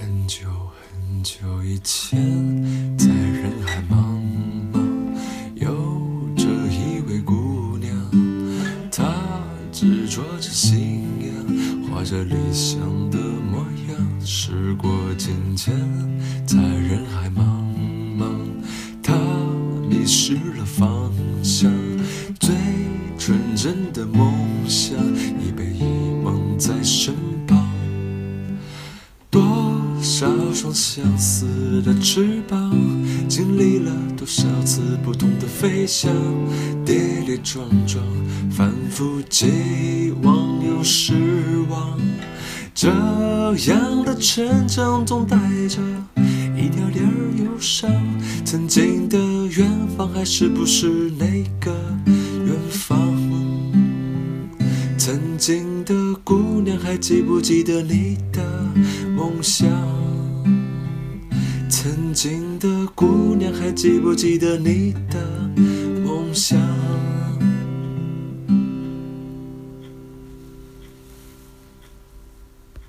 很久很久以前，在人海茫茫，有着一位姑娘，她执着着信仰，画着理想的模样。时过境迁，在人海茫茫，她迷失了方向，最纯真的梦想已被遗忘在身双相似的翅膀，经历了多少次不同的飞翔，跌跌撞撞，反复寄望又失望。这样的成长总带着一点点忧伤。曾经的远方，还是不是那个远方？曾经的姑娘，还记不记得你的梦想？曾经的姑娘还记不记得你的梦想？